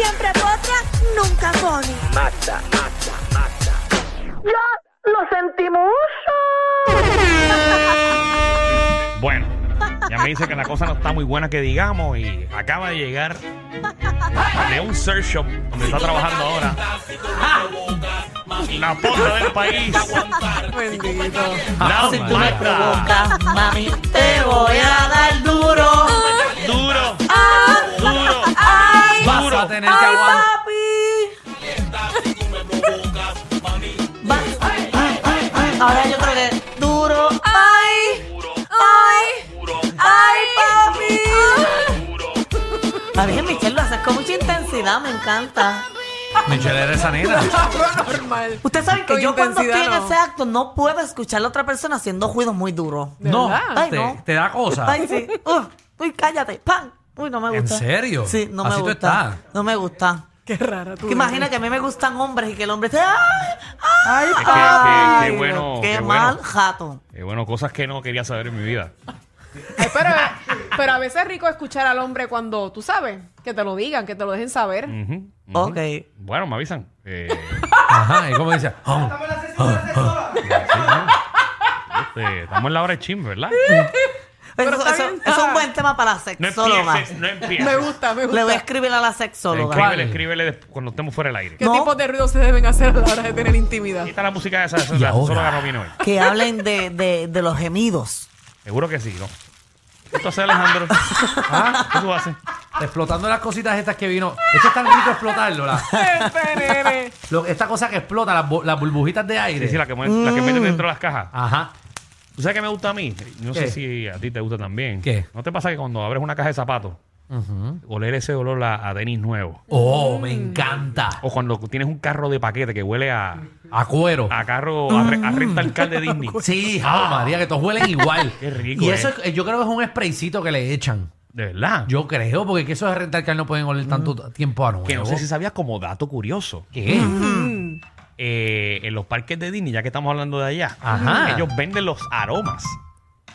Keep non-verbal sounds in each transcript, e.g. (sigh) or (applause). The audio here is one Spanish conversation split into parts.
Siempre potra, nunca pone. Mata, mata, mata. ¡Ya lo sentimos! (laughs) Bueno, ya me dice que la cosa no está muy buena que digamos y acaba de llegar de un surf shop donde está trabajando ahora. La potra del país. Bendito. La Si tú me provocas, mami, te voy a dar duro. Duro. Ah, Duro. ay, Vas Duro. a tener que ay, aguantar. papi. Va- ay, ay, ay. Ahora yo creo que duro. Ay, ay, ay, papi. La Virgen Michelle lo hace con mucha intensidad, me encanta. Michelle era esa nena. Normal. Ustedes saben que Con yo cuando intensidad, estoy en no. ese acto no puedo escuchar a la otra persona haciendo ruidos muy duros. ¿De No. verdad? Ay, te, no. te da cosa. Ay, sí. Uh, uy, cállate. ¡Pam! Uy, no me ¿En gusta. serio? Sí, no me Así tú gusta. estás. No me gusta. Qué rara tú. Que imagina que a mí me gustan hombres y que el hombre esté. ¡Ay! ¡Ay! Es que- ay! que- qué bueno, ¡Qué qué mal bueno. jato! Eh, bueno, cosas que no quería saber en mi vida. Ay, pero, pero a veces es rico escuchar al hombre cuando, tú sabes, que te lo digan, que te lo dejen saber. Ujú, ujú. Ok. Bueno, me avisan. Eh, Ajá, ¿y cómo dice? Oh, este, estamos en la hora de chisme, ¿verdad? (laughs) Pero Eso, está eso- bien. eso es un buen tema para la No sexóloga. empieces, no empieces. Me gusta, me Le voy a gusta. escribir a la sexóloga. Escríbele, escríbele después, cuando estemos fuera del aire. ¿Qué No. tipos de ruidos se deben hacer a la hora de tener intimidad? Quita la música esa, esa Y la ahora. sexóloga no vino hoy. Que hablen de, de, de los gemidos. Seguro que sí, ¿no? ¿Qué tú haces, Alejandro? (laughs) ¿Ah? ¿Qué tú haces? Explotando las cositas estas que vino. Esto es tan rico explotarlo. la- Este nene. lo- esta cosa que explota, las, bu- las burbujitas de aire. Sí, sí, la que, la que meten dentro de las cajas. Ajá. ¿Tú sabes qué me gusta a mí? No ¿Qué? sé si a ti te gusta también. ¿Qué? ¿No te pasa que cuando abres una caja de zapatos, Ujú. oler ese olor a, a tenis nuevo? Oh, me encanta. O cuando tienes un carro de paquete que huele a, A cuero. a carro, a, re- a rental car de (laughs) Disney. Sí, Ave María, que todos huelen igual. (laughs) Qué rico, Y eh. eso es- yo creo que es un spraycito que le echan. De verdad. Yo creo, porque que esos de rentar car no pueden oler tanto tiempo a nuevo. que no sé si sabías como dato curioso. ¿Qué? Eh, en los parques de Disney, ya que estamos hablando de allá, Ajá. ellos venden los aromas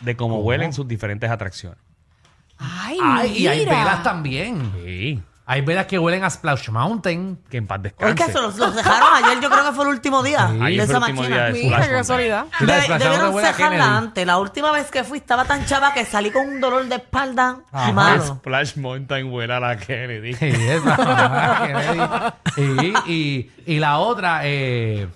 de cómo huelen sus diferentes atracciones. Ay, Ay, y hay mira. velas también. Sí, Hay velas que huelen a Splash Mountain. que en paz descanse. que se los, los dejaron ayer, yo creo que fue el último día Sí. de Ayer fue esa el último máquina. de Mira, Splash qué Mountain. casualidad. Sí, la De- desplazaron de debieron cejarla Kennedy. antes. La última vez que fui estaba tan chava que salí con un dolor de espalda Ajá. Splash Mountain huele a la Kennedy. Sí, esa. (laughs) y, y, y la otra, eh,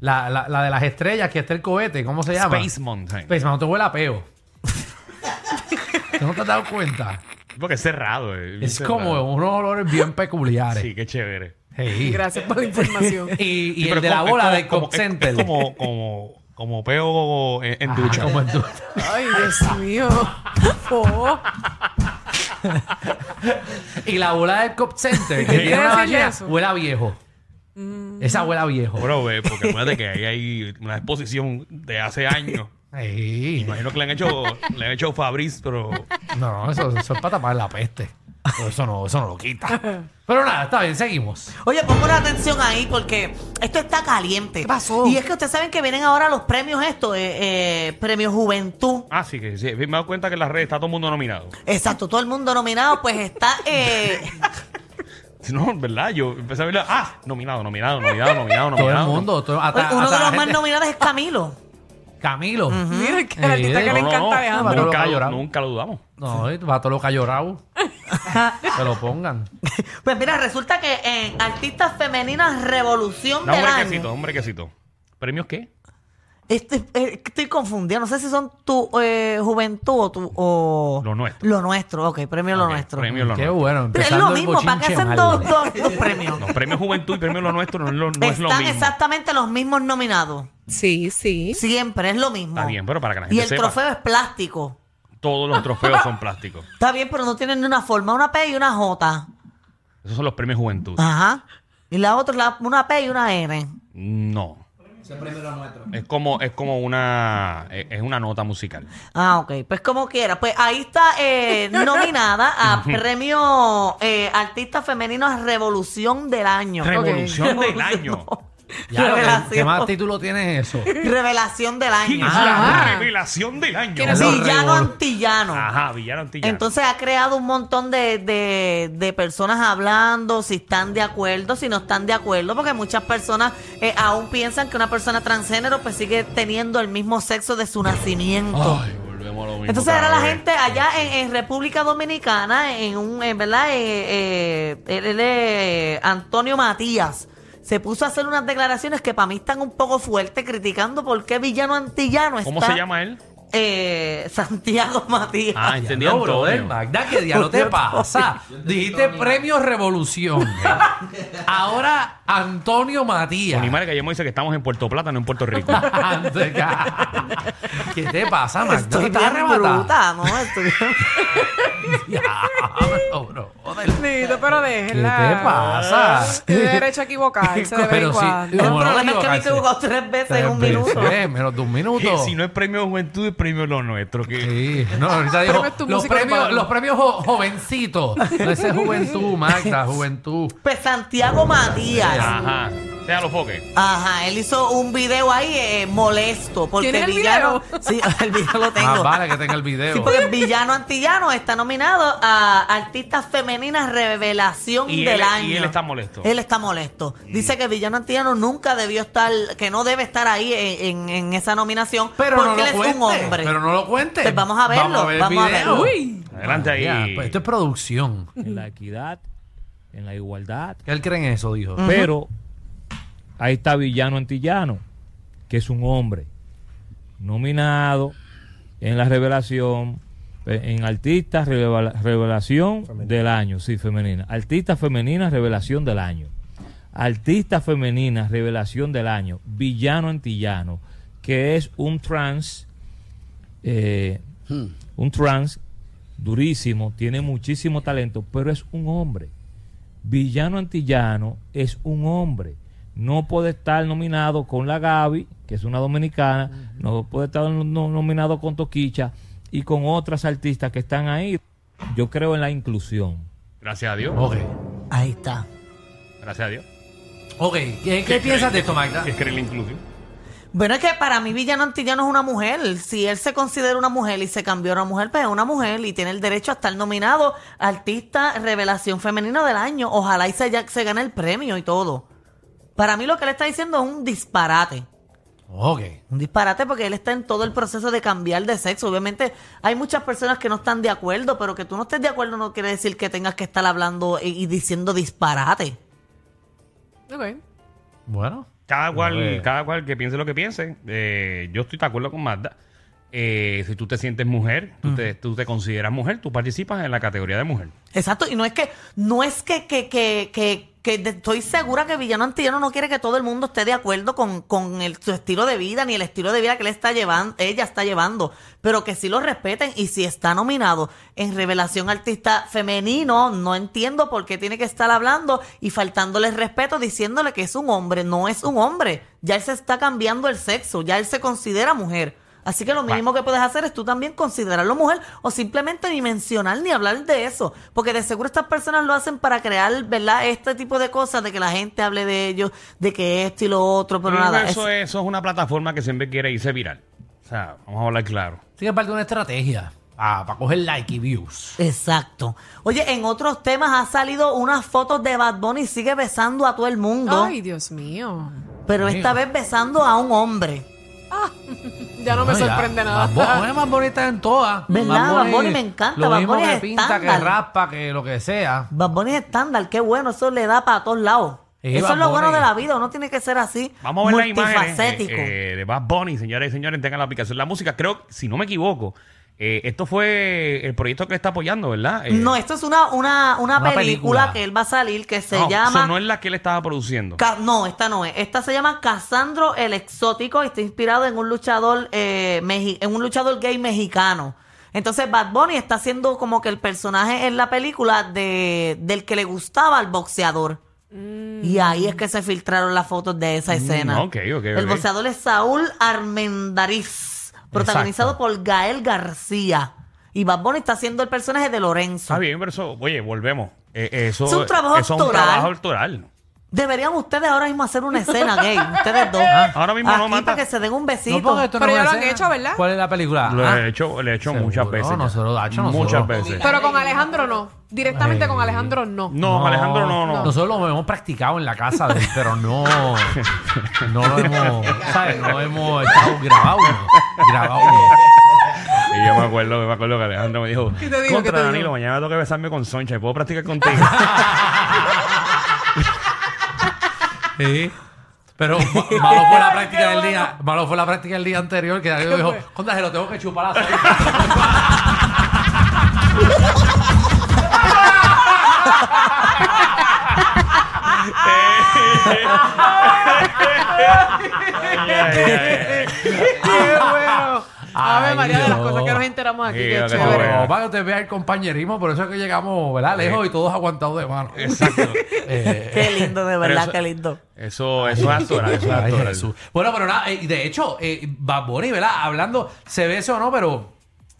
la, la, la de las estrellas, que está el cohete, ¿cómo se llama? Space Mountain. Space Mountain huele a peo. (laughs) ¿Tú no te has dado cuenta? Porque es cerrado. eh, Es cerrado. como unos olores bien peculiares. Sí, qué chévere. Sí. (laughs) Gracias por la (laughs) información. Y, y Sí, el de la bola de Cop Center. Es como, como, como peo en, en Ajá, ducha. como en du- Ay, Dios mío. Oh. Y la bola del Cop Center, que ¿Qué tiene una bañera, huele a viejo. Esa huele a viejo. Bueno, ve, porque acuérdate que ahí hay una exposición de hace años. Imagino que le han hecho, le han hecho Fabriz, pero No, eso, eso es para tapar la peste. Pero eso no, eso no lo quita. Pero nada, está bien, seguimos. Oye, pongo la atención ahí porque esto está caliente. ¿Qué pasó? Y es que ustedes saben que vienen ahora los premios estos, eh, eh, premios Juventud. Ah, sí, que sí. Me he dado cuenta que en las redes está todo el mundo nominado. Exacto, todo el mundo nominado, pues está... eh, (laughs) No, ¿verdad? Yo empecé a ver, ah, nominado, nominado, nominado, nominado, Todo nominado. el mundo. todo- hasta- uno de hasta la los más gente- nominados es Camilo. Camilo. Mira que el artista que le No, encanta a no, Alejandro. Nunca, lo lo- llorado. nunca lo dudamos. No, y va todo lo que ha llorado. (laughs) que lo pongan. Pues mira, resulta que en Artistas Femeninas Revolución No, del hombre, Año... quesito, hombre, quesito. ¿Premios qué? Este, eh, estoy confundida, no sé si son tu eh, juventud o tu... O... Lo nuestro. Lo nuestro, ok, premio lo Ok, nuestro. Premio lo Qué nuestro. bueno. Pero es empezando lo el mismo, ¿para qué bochinche hacen mal. dos, dos, dos premios? No, premio juventud y premio lo nuestro no, es lo- no es lo Están mismo. exactamente los mismos nominados. Sí, sí. Siempre es lo mismo. Está bien, pero para que la Y gente el sepa, trofeo es plástico. todos los trofeos son plásticos. (laughs) Está bien, pero no tienen ni una forma, una P y una J. Esos son los premios juventud. Ajá. Y la otra, la- una P y una N. No. Es como, es como una, es es una nota musical. Ah, ok. Pues como quiera. Pues ahí está eh, (laughs) nominada a premio eh, Artista Femenino Revolución del Año. Revolución del año. (laughs) Ya, ¿qué- ¿qué, Revelación. más título tiene eso? Revelación del año. es la revelación del año. ¿Quién es Los Villano revol- antillano. Ajá, villano antillano. Entonces ha creado un montón de, de- de personas hablando, si están de acuerdo, si no están de acuerdo, porque muchas personas eh, aún piensan que una persona transgénero pues sigue teniendo el mismo sexo de su nacimiento. Ay, volvemos a lo mismo Entonces ahora la vez. gente allá en, en República Dominicana, en un, en verdad, eh, eh, él, él es Antonio Matías, se puso a hacer unas declaraciones que para mí están un poco fuertes, criticando por qué villano antillano está. ¿Cómo se llama él? Eh, Santiago (laughs) Matías. Ah, entendí No, brother. Magda, ¿qué diablo te (laughs) pasa? Dijiste premio Revolución. (laughs) Ahora Antonio Matías. Con Imar Gallemo dice que estamos en Puerto Plata, no en Puerto Rico. (laughs) ¿Qué te pasa, Magda? Estoy ¿Tú estás bien arrebatada? bruta, ¿no? Estoy (laughs) Diablo, brother. Nito, pero déjenla. ¿Qué te pasa? Tiene derecho a equivocarse de vez en Pero sí, cuando. ¿cómo El no problema es que me he equivocarse? equivocado tres veces en un Tres minuto. veces, menos de un minuto. si no es premio de juventud, es premio lo nuestro. Que... Sí, no, ahorita dijo tu los música premios, urbana. los premios jo- jovencitos. No ese es juventud, Magda, juventud. Pues Santiago Matías. Ajá. Sea los foques. Ajá, él hizo un video ahí eh, molesto. Porque ¿Tienes el villano. video? Sí, (laughs) el video lo tengo. Más vale que tenga el Sí, video. porque el villano antillano está nominado a Artista Femenina Revelación Y del él- año. y él está molesto. Él está molesto. Dice que el villano antillano nunca debió estar, que no debe estar ahí en, en- en esa nominación Pero porque no lo él es cuente. un hombre. Pero no lo cuente. Pues vamos a verlo, ver el vamos a video. verlo. Uy. Adelante ahí. Pues esto es producción. en la equidad, en la igualdad. ¿Qué él cree en eso? Dijo. Pero ahí está Villano Antillano, que es un hombre nominado en la revelación, eh, en Artista Revela- Revelación del Año, sí, femenina. Artista Femenina Revelación del Año. Artista Femenina Revelación del Año, Villano Antillano, que es un trans, eh, un trans durísimo, tiene muchísimo talento, pero es un hombre. Villano Antillano es un hombre. No puede estar nominado con la Gaby, que es una dominicana, no puede estar no- nominado con Toquicha y con otras artistas que están ahí. Yo creo en la inclusión. Gracias a Dios. Ok. Ahí está. Gracias a Dios. Ok. ¿Qué, qué piensas de esto, Magda? ¿Qué cree la inclusión? Bueno, es que para mí Villano Antillano es una mujer. Si él se considera una mujer y se cambió a una mujer, pues es una mujer y tiene el derecho a estar nominado Artista Revelación Femenina del Año. Ojalá y se, ya- se gane el premio y todo. Para mí lo que él está diciendo es un disparate. Ok. Un disparate porque él está en todo el proceso de cambiar de sexo. Obviamente hay muchas personas que no están de acuerdo, pero que tú no estés de acuerdo no quiere decir que tengas que estar hablando y, y diciendo disparate. Ok. Bueno. Cada cual, cada cual que piense lo que piense. Eh, yo estoy de acuerdo con Magda. Eh, si tú te sientes mujer, tú, te, tú te consideras mujer, tú participas en la categoría de mujer. Exacto, y no es que, no es que, que, que, que, que de- estoy segura que Villano Antillano no quiere que todo el mundo esté de acuerdo con, con el, su estilo de vida, ni el estilo de vida que él está llevando, ella está llevando, pero que sí lo respeten, y si está nominado en Revelación Artista Femenino, no entiendo por qué tiene que estar hablando y faltándole respeto, diciéndole que es un hombre, no es un hombre, ya él se está cambiando el sexo, ya él se considera mujer. Así que lo mínimo que puedes hacer es tú también considerarlo mujer o simplemente ni mencionar ni hablar de eso. Porque de seguro estas personas lo hacen para crear, ¿verdad? Este tipo de cosas, de que la gente hable de ellos, de que esto y lo otro, pero nada. eso, es- es, eso es una plataforma que siempre quiere irse viral. O sea, vamos a hablar claro. Sí, que es parte de una estrategia para coger like y views. Exacto. Oye, en otros temas ha salido unas fotos de Bad Bunny y sigue besando a todo el mundo, Ay, Dios mío. pero esta mío. vez besando a un hombre. Ya no me ya. sorprende nada. Bad Bunny es más bonita en todas. (laughs) ¿Verdad? Bad Bunny me encanta. Lo Bad mismo Bunny que es pinta, que raspa, que lo que sea. Bad Bunny es estándar, qué bueno, eso le da para todos lados. Sí, eso Bad es lo bueno Bunny. de la vida, uno tiene que ser así, Vamos a ver imágenes multifacético. eh, eh, de Bad Bunny, señores y señores, tengan la aplicación de la música. Creo, si no me equivoco, eh, esto fue el proyecto que le está apoyando, ¿verdad? Eh, No, esto es una, una, una, Una película, película. que él va a salir que se no, llama... eso no es la que él estaba produciendo. Ca- no, esta no es. Esta se llama Casandro el Exótico y está inspirado en un luchador eh, mexi- en un luchador gay mexicano. Entonces Bad Bunny está haciendo como que el personaje en la película de, del que le gustaba al boxeador. Y ahí es que se filtraron las fotos de esa escena. Mm, ok, ok, El boxeador es Saúl Armendariz, protagonizado Exacto. por Gael García. Y Bad Bunny está haciendo el personaje de Lorenzo. Está bien, pero eso, oye, volvemos. Eh, eso, Es un trabajo eso es un trabajo actoral. Deberían ustedes ahora mismo hacer una escena gay, (laughs) ustedes dos. Ahora mismo no mata. para que se den un No, besito. porque esto Pero no ya lo han escena. hecho, ¿verdad? ¿Cuál es la película? Lo Ah, he hecho, le he hecho Seguro, muchas veces. ya. nosotros, nosotros. Muchas veces. Pero con Alejandro no. Directamente con Alejandro no. No, Alejandro no, no. Nosotros lo hemos practicado en la casa de él, pero no, no lo hemos, ¿sabes? No hemos estado grabado, no. grabado. no. Y yo me acuerdo, me acuerdo que Alejandro me dijo, ¿Qué te dijo? ¿Qué contra te? Danilo, mañana tengo que besarme con Soncha, ¿puedo practicar contigo? (laughs) Sí. Pero ma- (laughs) malo fue la práctica del día, malo fue la práctica del día anterior que Danilo dijo, contra se lo tengo que chupar a (laughs) Ay, ay, ay. Ave María, de las Dios. cosas que nos enteramos aquí. Sí, qué lo que tú chévere. veas. Para que usted vea el compañerismo, por eso es que llegamos, ¿verdad? Lejos y todos aguantados de mano. Exacto. (laughs) Eh, Qué lindo, de verdad, eso- qué lindo. Eso, eso es actoral, eso es Ay, actoral. Jesús. Bueno, pero nada, eh, de hecho, eh, Bad Bunny, ¿verdad? Hablando, se ve eso o no, pero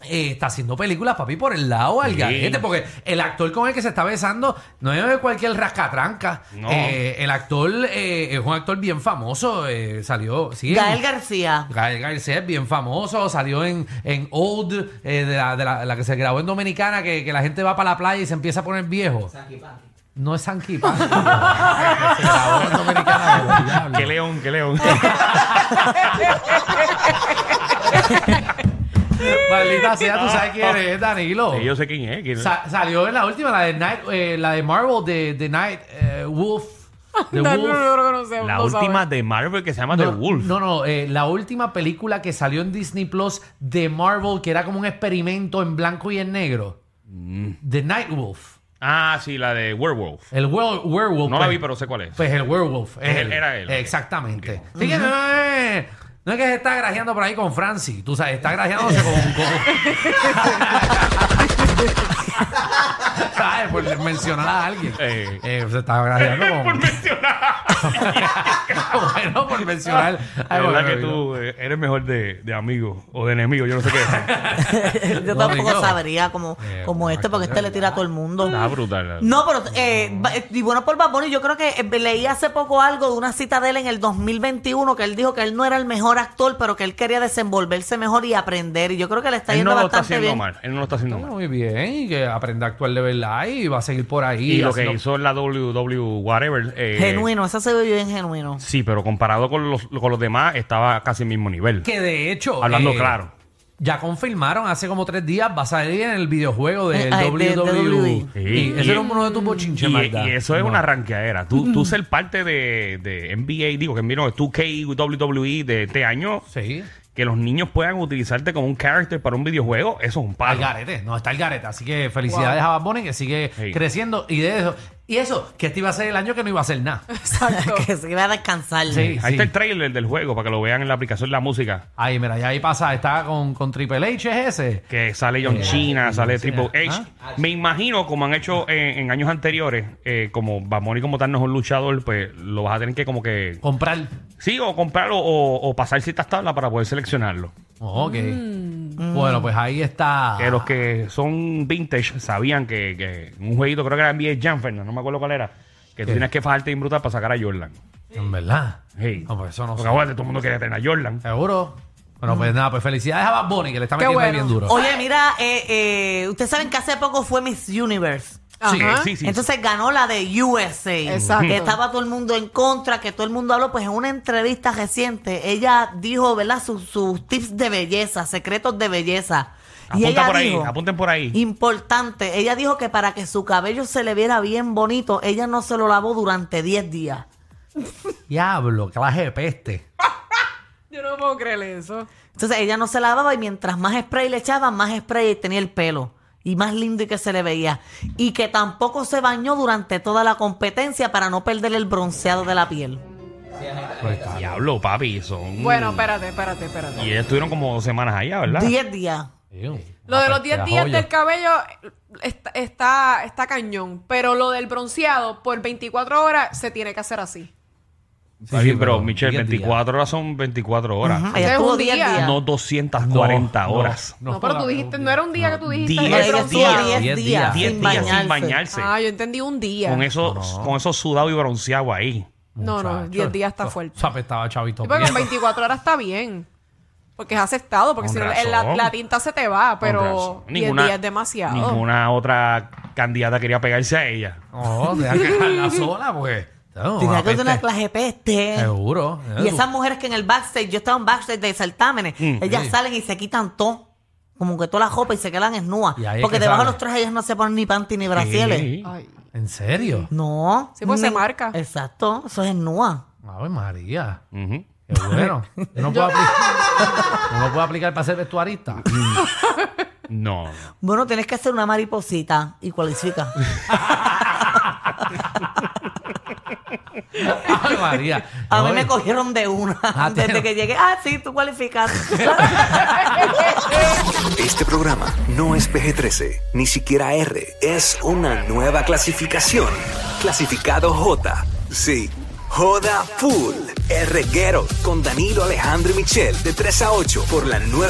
eh, está haciendo películas, papi, por el lado al Sí. garete, porque el actor con el que se está besando no es cualquier rascatranca. No. Eh, el actor eh, es un actor bien famoso, eh, salió, sí, Gael García. Gael García es bien famoso, salió en, en Old, eh, de, la, de la- la que se grabó en Dominicana, que, que la gente va para la playa y se empieza a poner viejo. No es Sanky Panky. (laughs) se grabó en Dominicana. del diablo. Qué león, qué león. (laughs) Maldita sea, tú sabes quién (laughs) es, Danilo. Sí, yo sé quién es. quién es. Sa- salió en la última, la de Night, eh, la de Marvel, de, de Night eh, Wolf. (laughs) The Wolf. no sé, La no sabe. última de Marvel que se llama No, The Wolf. No, no, eh, la última película que salió en Disney Plus de Marvel, que era como un experimento en blanco y en negro. The Night Wolf. Ah, sí, la de Werewolf. El were- werewolf. No la pues, vi, pero sé cuál es. Pues el werewolf. Es Él- él. era él, ok. Exactamente. Así que no es que se está grajeando por ahí con Francis. Tú sabes, está grajeándose con... con... (laughs) ¿Sabes? Por mencionar a alguien. Eh. Eh, se está grajeando (laughs) con... Por mencionar. (laughs) bueno, por mencionar... (laughs) La Ay, verdad que tú eh, eres mejor de, de amigo o de enemigo, yo no sé qué decir. Yo No, tampoco digo. sabría como, Eh, como este, porque este le tira a todo el mundo. Está brutal. No, pero, eh, ba- y bueno, por Bad Bunny, yo creo que eh, leí hace poco algo de una cita de él en el 2021 que él dijo que él no era el mejor actor, pero que él quería desenvolverse mejor y aprender. Y yo creo que le está Él yendo no lo está bastante haciendo bien. mal. Él no lo está haciendo mal. Muy bien, y que aprenda a actuar de verdad y va a seguir por ahí. Y lo que haciendo- hizo en la WW whatever. eh, Genuino, ese se ve bien genuino. Sí, pero comparado con los, con los demás, estaba casi al mismo nivel. Que de hecho... Hablando eh, claro. Ya confirmaron hace como tres días, va a salir en el videojuego del (laughs) ay, de- de WWE. WWE. Sí, Y y- ese era uno de tus bochinches, Y, y eso es No. una ranqueadera. Tú, tú (laughs) ser parte de, de NBA, digo que vino 2K, WWE de este año, Sí. Que los niños puedan utilizarte como un character para un videojuego, eso es un Al palo. garete, no, está el garete. Así que felicidades a Bad Bunny que sigue Sí. creciendo. Y de eso, y eso, que este iba a ser el año que no iba a hacer nada. (laughs) Exacto. (laughs) que se iba a descansar. Sí. Ahí está el trailer del juego para que lo vean en la aplicación de la música. Ahí, mira, y ahí pasa, está con, con Triple H es ese. Que sale John Eh, China, sale Triple H. ah. Me imagino, como han hecho en, en años anteriores, eh, como Bamoni como tal no es un luchador, pues lo vas a tener que como que... Comprar. Sí, o comprarlo o, o pasar ciertas tablas para poder seleccionarlo. Oh, ok. Mm. Bueno, pues ahí está. Que los que son vintage sabían que, que un jueguito, creo que era NBA Jam, Fernan, no me acuerdo cuál era, que tú ¿Qué? tienes que fajarte bien brutal para sacar a Jordan. En verdad. No, pues eso no Porque aguante, todo el mundo quiere tener a Jordan. Seguro. Bueno, pues nada, pues felicidades a Bad Bunny que le está Qué metiendo bueno. bien duro. Oye, mira, eh, eh, ustedes saben que hace poco fue Miss Universe. Sí, Ajá. sí, sí. Entonces ganó la de USA. Exacto. Que estaba todo el mundo en contra, que todo el mundo habló. Pues en una entrevista reciente, ella dijo, ¿verdad? Sus, sus tips de belleza, secretos de belleza. y Apunta ella por ahí, dijo, apunten por ahí. importante, ella dijo que para que su cabello se le viera bien bonito, ella no se lo lavó durante 10 días. (laughs) Diablo, clase de peste. Yo no puedo creer eso. Entonces ella no se lavaba y mientras más spray le echaban, más spray tenía el pelo. Y más lindo y que se le veía. Y que tampoco se bañó durante toda la competencia para no perder el bronceado de la piel. Pues. Diablo, papi, son... Bueno, espérate, espérate, espérate. Y ellos estuvieron como dos semanas allá, ¿verdad? 10 días. Lo de Ah, los pues, 10 queda días joya. del cabello está, está, está cañón. Pero lo del bronceado por 24 horas se tiene que hacer así. Está sí, bien, pero pero Michelle, 10 días. 24 horas son 24 horas. Ese Ella es estuvo un 10 día. días. No 240 No, horas. No, pero tú dijiste, no era un día que tú dijiste. 10 que estuvo días. 10 10 días, días. 10 sin días bañarse. sin bañarse. Ah, yo entendí un día. con, eso, No, no. con eso sudado y bronceado ahí. No, no, Muchacho, 10 días está eso- fuerte. Eso apestaba chavito. Sí, porque con Prieto. 24 horas está bien. Porque es aceptado, porque Con si no razón. la, la tinta se te va, pero razón. 10 días es demasiado. Ninguna otra candidata quería pegarse a ella. No, deja que sola, pues. No, Tenía que tener una clase peste. Seguro. Y esas mujeres que en el backstage, yo estaba en backstage de certámenes, Mm. ellas Sí. salen y se quitan todo. Como que toda la ropa y se quedan desnudas. Y ahí es Porque que debajo de sale. los trajes ellas no se ponen ni panty ni brasieles. Sí. Ay. ¿En serio? No. Sí, pues se Ni- marca. Exacto, eso es desnuda. Ave María. Ujú. Qué bueno. Yo no (laughs) puedo aplicar, (laughs) yo no puedo aplicar para ser vestuarista. No, (laughs) no. Bueno, tienes que hacer una mariposita y cualifica. Ave María. A mí me cogieron de una. Ah, te- Desde que llegué, ah, sí, tú cualificas. Este programa no es PG-13, ni siquiera R. Es una nueva clasificación. Clasificado J. Sí. Joda Full. El reguero con Danilo Alejandro y Michel de 3 a 8 por la nueva.